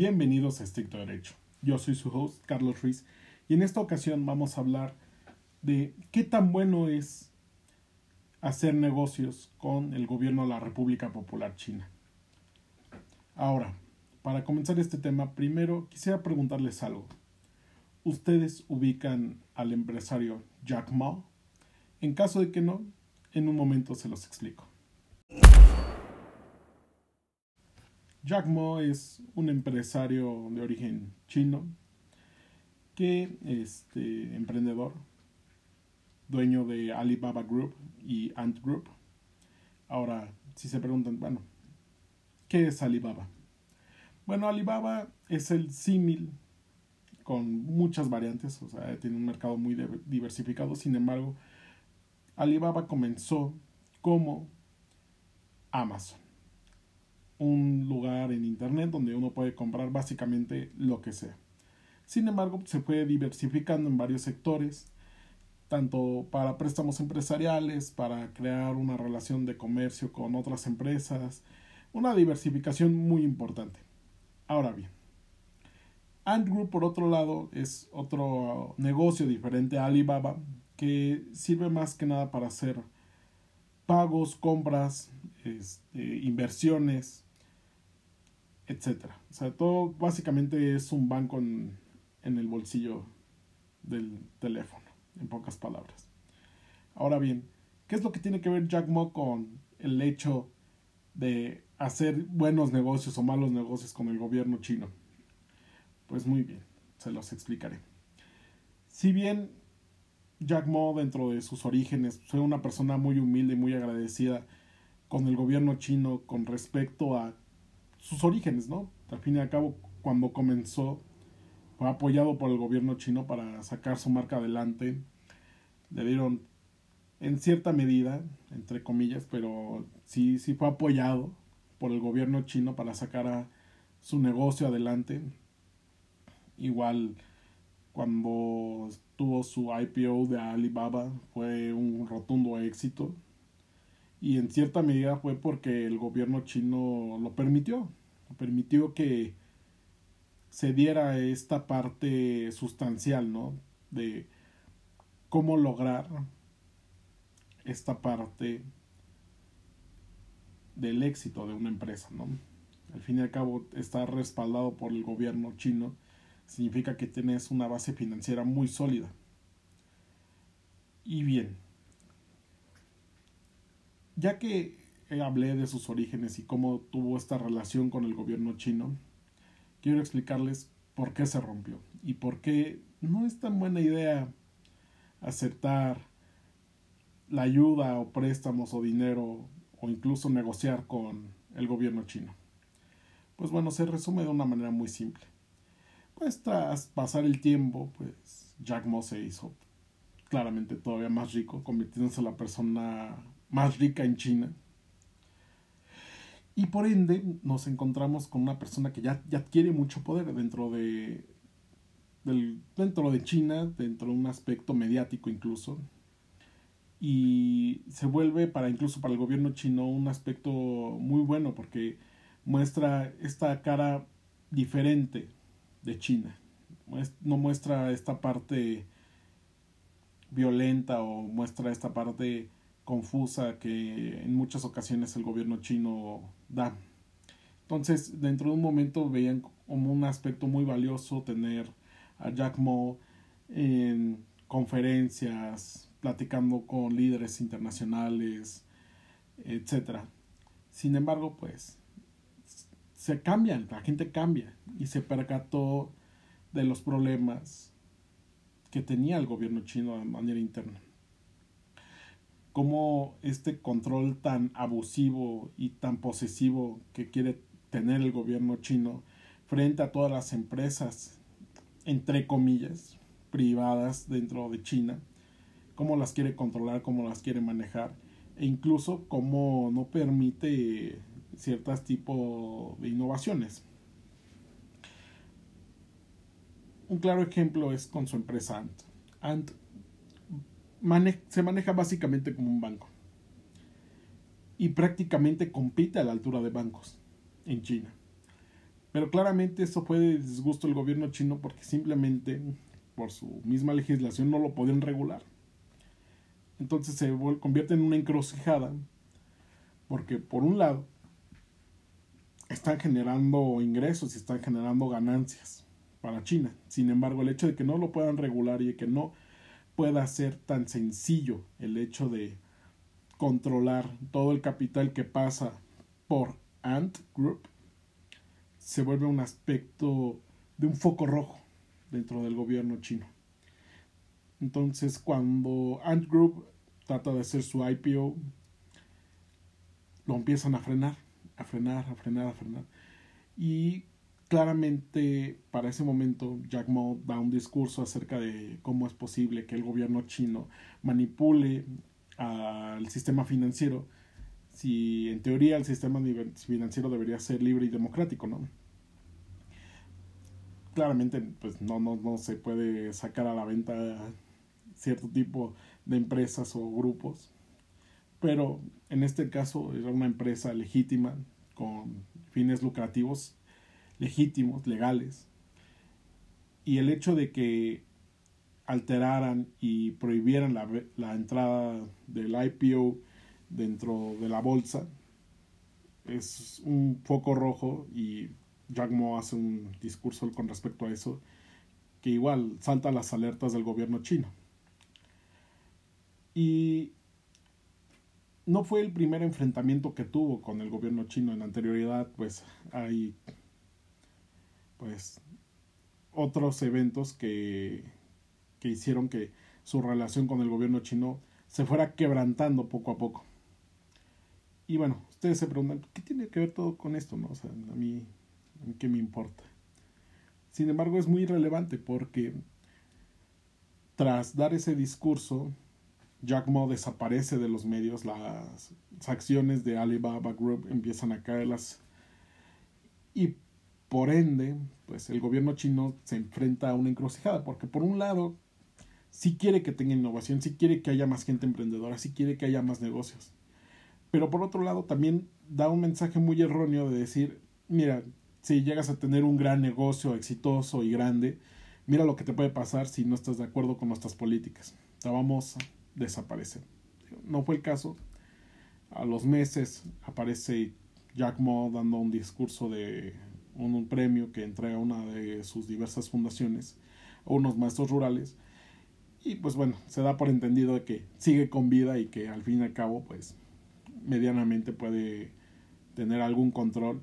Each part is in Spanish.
Bienvenidos a Estricto Derecho. Yo soy su host, Carlos Ruiz, y en esta ocasión vamos a hablar de qué tan bueno es hacer negocios con el gobierno de la República Popular China. Ahora, para comenzar este tema, primero quisiera preguntarles algo. ¿Ustedes ubican al empresario Jack Ma? En caso de que no, en un momento se los explico. Jack Ma es un empresario de origen chino que este emprendedor dueño de Alibaba Group y Ant Group. Ahora, si se preguntan, bueno, ¿qué es Alibaba? Bueno, Alibaba es el símil con muchas variantes, o sea, tiene un mercado muy diversificado, sin embargo, Alibaba comenzó como Amazon, un lugar en Internet donde uno puede comprar básicamente lo que sea. Sin embargo, se fue diversificando en varios sectores, tanto para préstamos empresariales, para crear una relación de comercio con otras empresas, una diversificación muy importante. Ahora bien, Ant Group, por otro lado, es otro negocio diferente a Alibaba que sirve más que nada para hacer pagos, compras, este, inversiones, etc. O sea, todo básicamente es un banco en, en el bolsillo del teléfono, en pocas palabras. Ahora bien, ¿qué es lo que tiene que ver Jack Ma con el hecho de hacer buenos negocios o malos negocios con el gobierno chino? Pues muy bien, se los explicaré. Si bien Jack Ma, dentro de sus orígenes, fue una persona muy humilde y muy agradecida con el gobierno chino con respecto a sus orígenes, ¿no? Al fin y al cabo, cuando comenzó, fue apoyado por el gobierno chino para sacar su marca adelante. Le dieron, en cierta medida, entre comillas, pero sí, sí fue apoyado por el gobierno chino para sacar a su negocio adelante Igual cuando tuvo su IPO de Alibaba fue un rotundo éxito y en cierta medida fue porque el gobierno chino lo permitió, permitió que se diera esta parte sustancial, ¿no? De cómo lograr esta parte del éxito de una empresa, ¿no? Al fin y al cabo está respaldado por el gobierno chino significa que tienes una base financiera muy sólida. Y bien, ya que hablé de sus orígenes y cómo tuvo esta relación con el gobierno chino, quiero explicarles por qué se rompió y por qué no es tan buena idea aceptar la ayuda o préstamos o dinero o incluso negociar con el gobierno chino. Pues bueno, se resume de una manera muy simple. Pues tras pasar el tiempo, pues Jack Ma se hizo claramente todavía más rico, convirtiéndose en la persona más rica en China. Y por ende nos encontramos con una persona que ya, adquiere mucho poder dentro de, dentro de China, dentro de un aspecto mediático incluso. Y se vuelve para incluso para el gobierno chino un aspecto muy bueno porque muestra esta cara diferente de China. No muestra esta parte violenta o muestra esta parte confusa que en muchas ocasiones el gobierno chino da. Entonces, dentro de un momento veían como un aspecto muy valioso tener a Jack Ma en conferencias, platicando con líderes internacionales, etc. Sin embargo, pues se cambian, la gente cambia y se percató de los problemas que tenía el gobierno chino de manera interna. Cómo este control tan abusivo y tan posesivo que quiere tener el gobierno chino frente a todas las empresas, entre comillas, privadas dentro de China, cómo las quiere controlar, cómo las quiere manejar, e incluso cómo no permite ciertos tipos de innovaciones. Un claro ejemplo es con su empresa Ant. Ant se maneja básicamente como un banco y prácticamente compite a la altura de bancos en China. Pero claramente eso fue de disgusto del gobierno chino porque simplemente por su misma legislación no lo podían regular. Entonces se convierte en una encrucijada porque por un lado están generando ingresos y están generando ganancias para China. Sin embargo, el hecho de que no lo puedan regular y que no pueda ser tan sencillo el hecho de controlar todo el capital que pasa por Ant Group se vuelve un aspecto de un foco rojo dentro del gobierno chino. Entonces, cuando Ant Group trata de hacer su IPO, lo empiezan a frenar, a frenar, a frenar, a frenar. Y claramente para ese momento Jack Ma da un discurso acerca de cómo es posible que el gobierno chino manipule al sistema financiero si en teoría el sistema financiero debería ser libre y democrático, ¿no? Claramente, pues no, no, no se puede sacar a la venta cierto tipo de empresas o grupos, pero en este caso era una empresa legítima con fines lucrativos, legítimos, legales, y el hecho de que alteraran y prohibieran la, la entrada del IPO dentro de la bolsa es un foco rojo y Jack Ma hace un discurso con respecto a eso que igual salta las alertas del gobierno chino. Y no fue el primer enfrentamiento que tuvo con el gobierno chino en anterioridad, pues hay pues otros eventos que que hicieron que su relación con el gobierno chino se fuera quebrantando poco a poco. Y bueno, ustedes se preguntan, ¿qué tiene que ver todo con esto? No? O sea, a mí, ¿qué me importa? Sin embargo, es muy relevante porque tras dar ese discurso, Jack Ma desaparece de los medios, las acciones de Alibaba Group empiezan a caerlas y por ende, pues el gobierno chino se enfrenta a una encrucijada, porque por un lado si quiere que tenga innovación, si quiere que haya más gente emprendedora, si quiere que haya más negocios. Pero por otro lado también da un mensaje muy erróneo de decir, mira, si llegas a tener un gran negocio exitoso y grande, mira lo que te puede pasar si no estás de acuerdo con nuestras políticas. Te vamos a desaparecer. No fue el caso. A los meses aparece Jack Ma dando un discurso de un, premio que entrega una de sus diversas fundaciones a unos maestros rurales y pues bueno, se da por entendido que sigue con vida y que al fin y al cabo pues medianamente puede tener algún control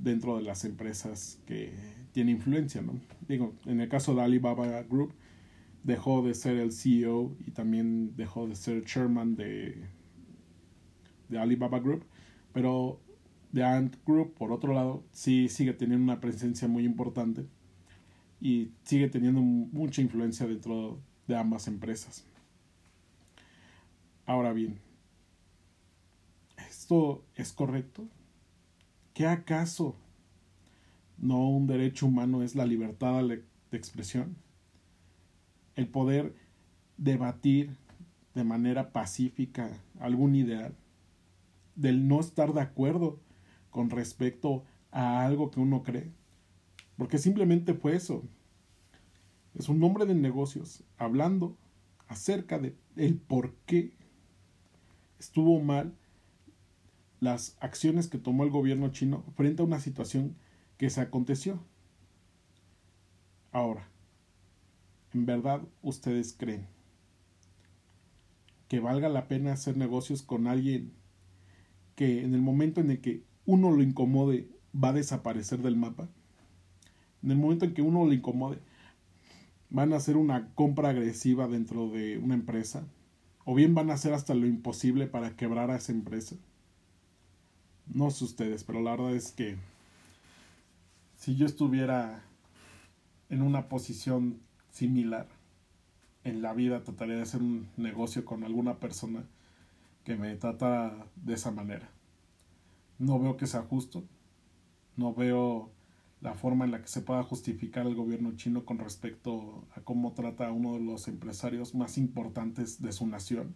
dentro de las empresas que tiene influencia, ¿no? Digo, en el caso de Alibaba Group dejó de ser el CEO y también dejó de ser chairman de, de Alibaba Group, pero de Ant Group, por otro lado, sí sigue teniendo una presencia muy importante y sigue teniendo mucha influencia dentro de ambas empresas. Ahora bien, ¿esto es correcto? ¿Qué acaso no un derecho humano es la libertad de expresión? El poder debatir de manera pacífica algún ideal, del no estar de acuerdo con respecto a algo que uno cree, porque simplemente fue eso, es un hombre de negocios hablando acerca de el por qué estuvo mal las acciones que tomó el gobierno chino frente a una situación que se aconteció. Ahora, ¿en verdad ustedes creen que valga la pena hacer negocios con alguien que en el momento en el que uno lo incomode va a desaparecer del mapa? En el momento en que uno lo incomode, van a hacer una compra agresiva dentro de una empresa, o bien van a hacer hasta lo imposible para quebrar a esa empresa. No sé ustedes, pero la verdad es que si yo estuviera en una posición similar en la vida, trataría de hacer un negocio con alguna persona que me trata de esa manera. No veo que sea justo, no veo la forma en la que se pueda justificar el gobierno chino con respecto a cómo trata a uno de los empresarios más importantes de su nación.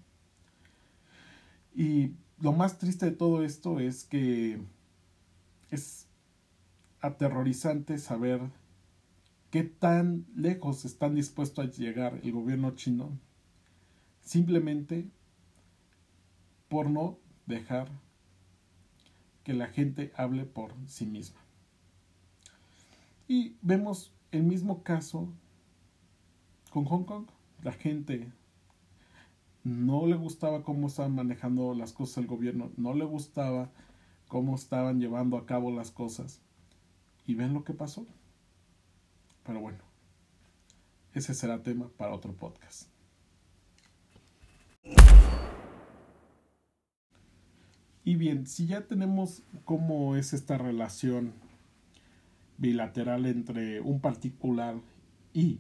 Y lo más triste de todo esto es que es aterrorizante saber qué tan lejos están dispuestos a llegar el gobierno chino simplemente por no dejar que la gente hable por sí misma. Y vemos el mismo caso con Hong Kong. La gente no le gustaba cómo estaban manejando las cosas el gobierno, no le gustaba cómo estaban llevando a cabo las cosas. Y ven lo que pasó. Pero bueno, ese será tema para otro podcast. Y bien, si ya tenemos cómo es esta relación bilateral entre un particular y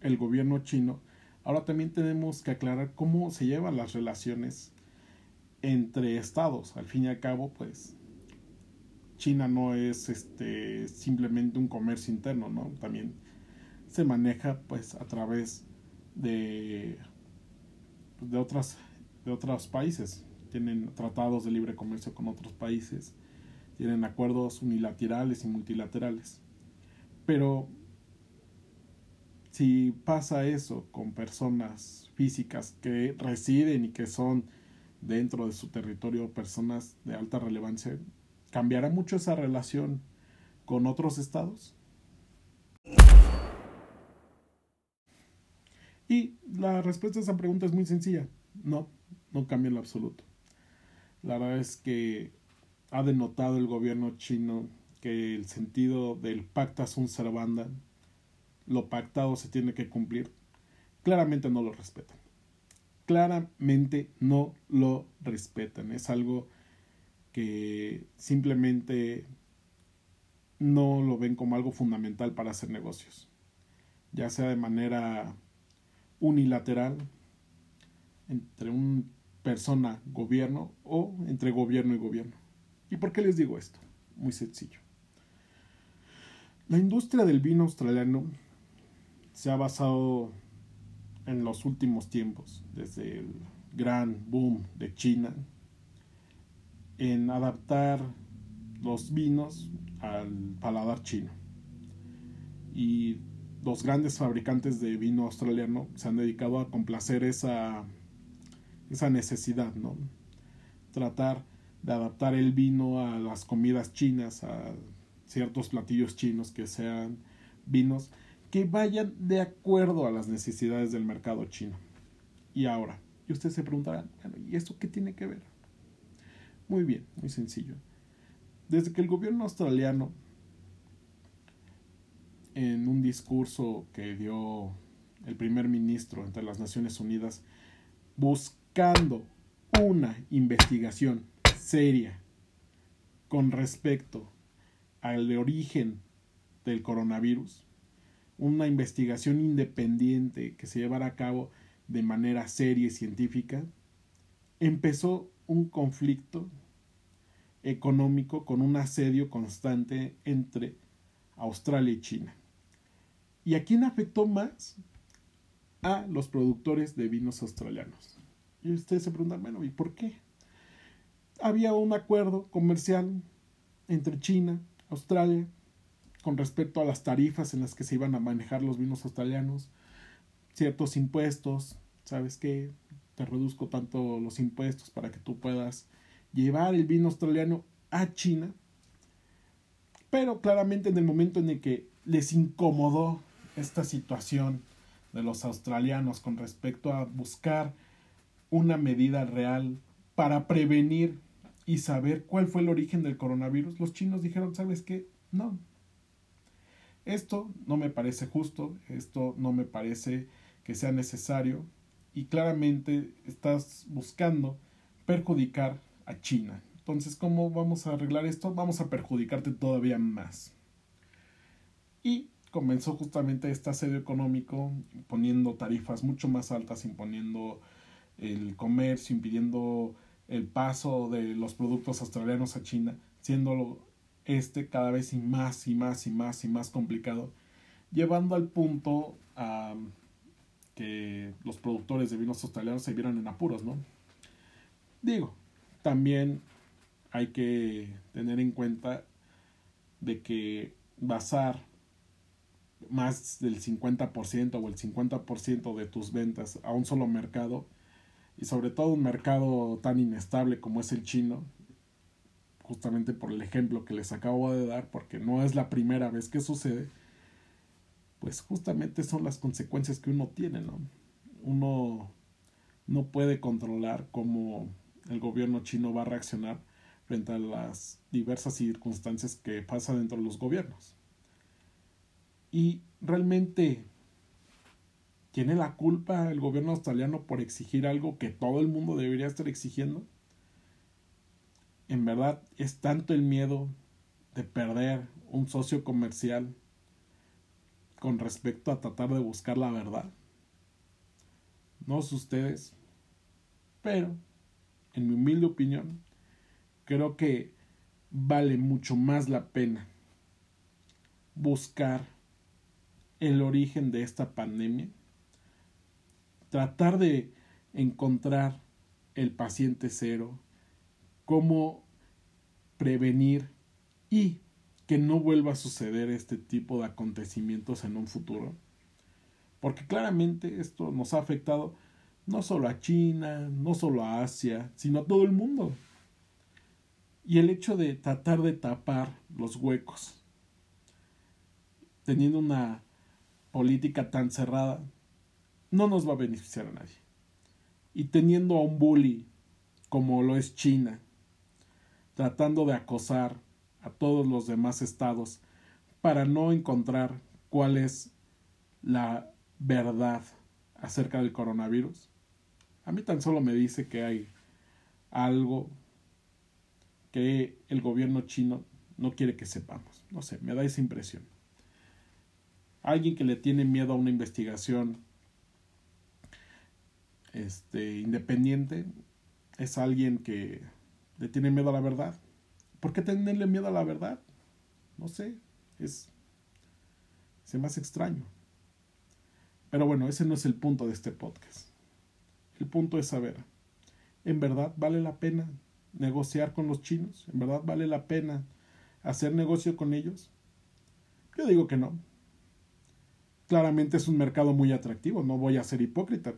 el gobierno chino, ahora también tenemos que aclarar cómo se llevan las relaciones entre estados. Al fin y al cabo, pues China no es este simplemente un comercio interno, ¿no? También se maneja pues a través de de otras de otros países. Tienen tratados de libre comercio con otros países, tienen acuerdos unilaterales y multilaterales. Pero si pasa eso con personas físicas que residen y que son dentro de su territorio personas de alta relevancia, ¿cambiará mucho esa relación con otros estados? Y la respuesta a esa pregunta es muy sencilla. No, no cambia en lo absoluto. La verdad es que ha denotado el gobierno chino que el sentido del pacta sunt servanda, lo pactado se tiene que cumplir, claramente no lo respetan claramente no lo respetan. Es algo que simplemente no lo ven como algo fundamental para hacer negocios, ya sea de manera unilateral entre una persona gobierno o entre gobierno y gobierno. ¿Y por qué les digo esto? Muy sencillo. La industria del vino australiano se ha basado en los últimos tiempos, desde el gran boom de China, en adaptar los vinos al paladar chino. Y los grandes fabricantes de vino australiano se han dedicado a complacer esa, esa necesidad, ¿no? Tratar de adaptar el vino a las comidas chinas, a ciertos platillos chinos que sean vinos que vayan de acuerdo a las necesidades del mercado chino. Y ahora, y ustedes se preguntarán, bueno, ¿y esto qué tiene que ver? Muy bien, muy sencillo. Desde que el gobierno australiano, en un discurso que dio el primer ministro entre las Naciones Unidas, una investigación seria con respecto al origen del coronavirus, una investigación independiente que se llevara a cabo de manera seria y científica, empezó un conflicto económico con un asedio constante entre Australia y China. ¿Y a quién afectó más? A los productores de vinos australianos. Y ustedes se preguntan, bueno, ¿y por qué? Había un acuerdo comercial entre China, Australia con respecto a las tarifas en las que se iban a manejar los vinos australianos, ciertos impuestos, ¿sabes qué? Te reduzco tanto los impuestos para que tú puedas llevar el vino australiano a China. Pero claramente en el momento en el que les incomodó esta situación de los australianos con respecto a buscar una medida real para prevenir y saber cuál fue el origen del coronavirus, los chinos dijeron, ¿sabes qué? No, esto no me parece justo, esto no me parece que sea necesario y claramente estás buscando perjudicar a China. Entonces, ¿cómo vamos a arreglar esto? Vamos a perjudicarte todavía más. Y comenzó justamente este asedio económico poniendo tarifas mucho más altas, imponiendo el comercio, impidiendo el paso de los productos australianos a China, siendo este cada vez y más y más y más y más complicado, llevando al punto que los productores de vinos australianos se vieran en apuros, ¿no? Digo, también hay que tener en cuenta de que basar más del 50% o el 50% de tus ventas a un solo mercado y sobre todo un mercado tan inestable como es el chino, justamente por el ejemplo que les acabo de dar, porque no es la primera vez que sucede, pues justamente son las consecuencias que uno tiene, ¿no? Uno no puede controlar cómo el gobierno chino va a reaccionar frente a las diversas circunstancias que pasan dentro de los gobiernos. Y realmente tiene la culpa el gobierno australiano por exigir algo que todo el mundo debería estar exigiendo. En verdad es tanto el miedo de perder un socio comercial con respecto a tratar de buscar la verdad. No sé ustedes, pero en mi humilde opinión, creo que vale mucho más la pena buscar el origen de esta pandemia, tratar de encontrar el paciente cero, cómo prevenir y que no vuelva a suceder este tipo de acontecimientos en un futuro. Porque claramente esto nos ha afectado no solo a China, no solo a Asia, sino a todo el mundo. Y el hecho de tratar de tapar los huecos, teniendo una política tan cerrada, no nos va a beneficiar a nadie. Y teniendo a un bully como lo es China, tratando de acosar a todos los demás estados para no encontrar cuál es la verdad acerca del coronavirus, a mí tan solo me dice que hay algo que el gobierno chino no quiere que sepamos. No sé, me da esa impresión. Alguien que le tiene miedo a una investigación este, independiente es alguien que le tiene miedo a la verdad. ¿Por qué tenerle miedo a la verdad? No sé, es se me extraño. Pero bueno, ese no es el punto de este podcast. El punto es saber, ¿en verdad vale la pena negociar con los chinos? ¿En verdad vale la pena hacer negocio con ellos? Yo digo que no. Claramente es un mercado muy atractivo, no voy a ser hipócrita.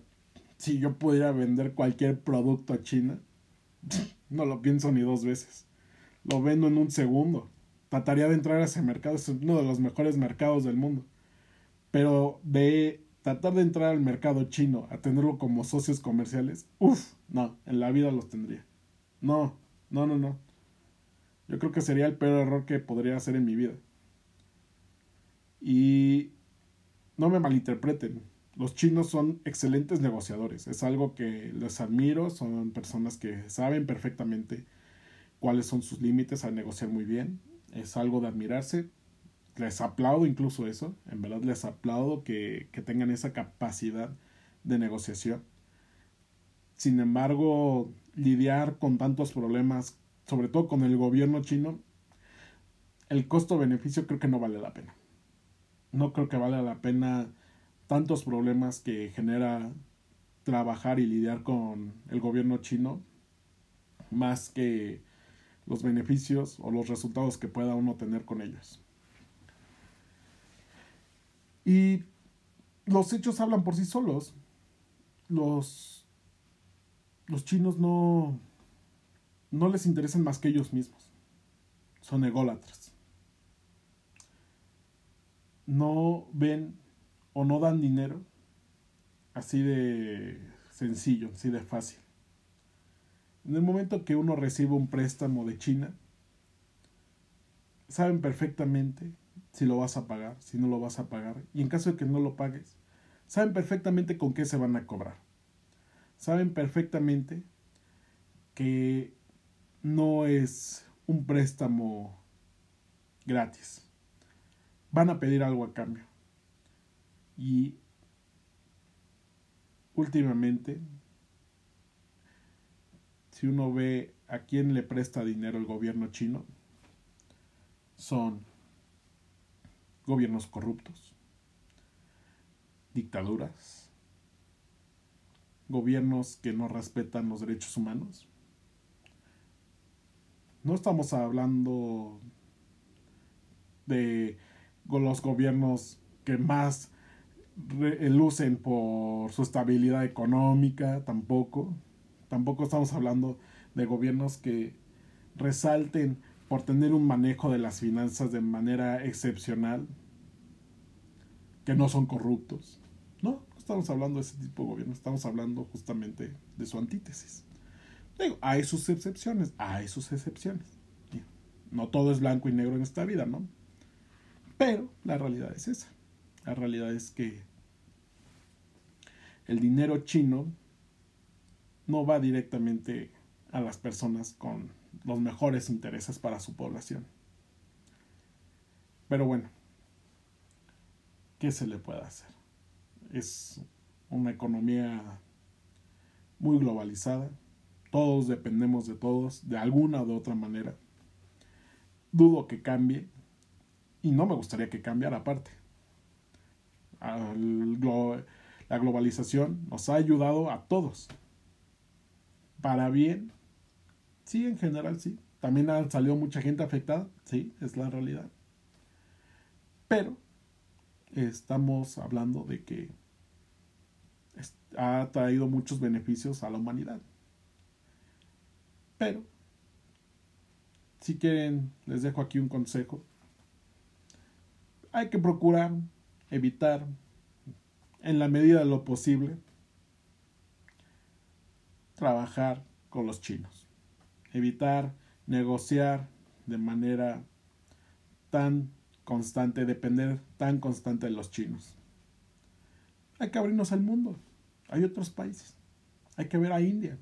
Si yo pudiera vender cualquier producto a China, no lo pienso ni dos veces. Lo vendo en un segundo. Trataría de entrar a ese mercado, es uno de los mejores mercados del mundo. Pero de tratar de entrar al mercado chino, a tenerlo como socios comerciales, uff, no, en la vida los tendría. No, no, no, no. Yo creo que sería el peor error que podría hacer en mi vida. Y no me malinterpreten, los chinos son excelentes negociadores, es algo que les admiro, son personas que saben perfectamente cuáles son sus límites a negociar muy bien, es algo de admirarse, les aplaudo incluso eso, en verdad les aplaudo que, que tengan esa capacidad de negociación. Sin embargo, lidiar con tantos problemas, sobre todo con el gobierno chino, el costo-beneficio creo que no vale la pena. No creo que vale la pena tantos problemas que genera trabajar y lidiar con el gobierno chino, más que los beneficios o los resultados que pueda uno tener con ellos. Y los hechos hablan por sí solos. Los, los chinos no, no les interesan más que ellos mismos. Son ególatras. No ven o no dan dinero así de sencillo, así de fácil. En el momento que uno recibe un préstamo de China, saben perfectamente si lo vas a pagar, si no lo vas a pagar. Y en caso de que no lo pagues, saben perfectamente con qué se van a cobrar. Saben perfectamente que no es un préstamo gratis. Van a pedir algo a cambio. Y últimamente, si uno ve a quién le presta dinero el gobierno chino, son gobiernos corruptos, dictaduras, gobiernos que no respetan los derechos humanos. No estamos hablando de los gobiernos que más lucen por su estabilidad económica, tampoco. Tampoco estamos hablando de gobiernos que resalten por tener un manejo de las finanzas de manera excepcional, que no son corruptos. No, no estamos hablando de ese tipo de gobierno, estamos hablando justamente de su antítesis. Digo, hay sus excepciones, hay sus excepciones. No todo es blanco y negro en esta vida, ¿no? Pero la realidad es esa. La realidad es que el dinero chino no va directamente a las personas con los mejores intereses para su población. Pero bueno, ¿qué se le puede hacer? Es una economía muy globalizada, todos dependemos de todos de alguna o de otra manera. Dudo que cambie y no me gustaría que cambiara aparte. La globalización nos ha ayudado a todos. Para bien Sí, en general sí. También ha salido mucha gente afectada, sí, es la realidad. Pero estamos hablando de que ha traído muchos beneficios a la humanidad. Pero, si quieren, les dejo aquí un consejo. Hay que procurar evitar, en la medida de lo posible, trabajar con los chinos evitar negociar de manera tan constante, depender tan constante de los chinos. Hay que abrirnos al mundo. Hay otros países. Hay que ver a India.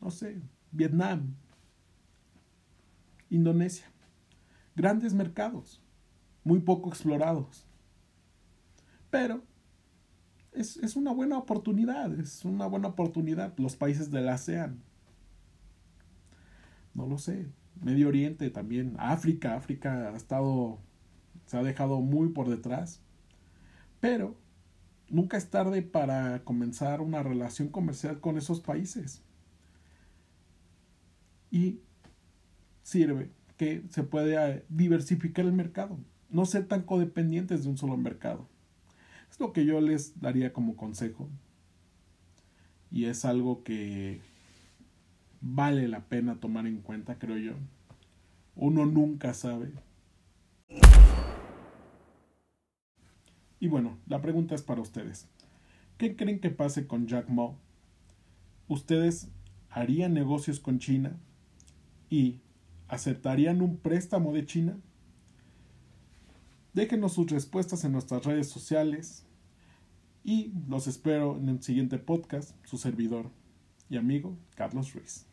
No sé, Vietnam, Indonesia. Grandes mercados, muy poco explorados. Pero es, es, una buena oportunidad, es una buena oportunidad. Los países del ASEAN no lo sé, Medio Oriente también, África, África ha estado, se ha dejado muy por detrás, pero nunca es tarde para comenzar una relación comercial con esos países. Y sirve que se puede diversificar el mercado, no ser tan codependientes de un solo mercado. Es lo que yo les daría como consejo. Y es algo que vale la pena tomar en cuenta, creo yo. Uno nunca sabe. Y bueno, la pregunta es para ustedes. ¿Qué creen que pase con Jack Ma? ¿Ustedes harían negocios con China y aceptarían un préstamo de China? Déjenos sus respuestas en nuestras redes sociales y los espero en el siguiente podcast, su servidor y amigo Carlos Ruiz.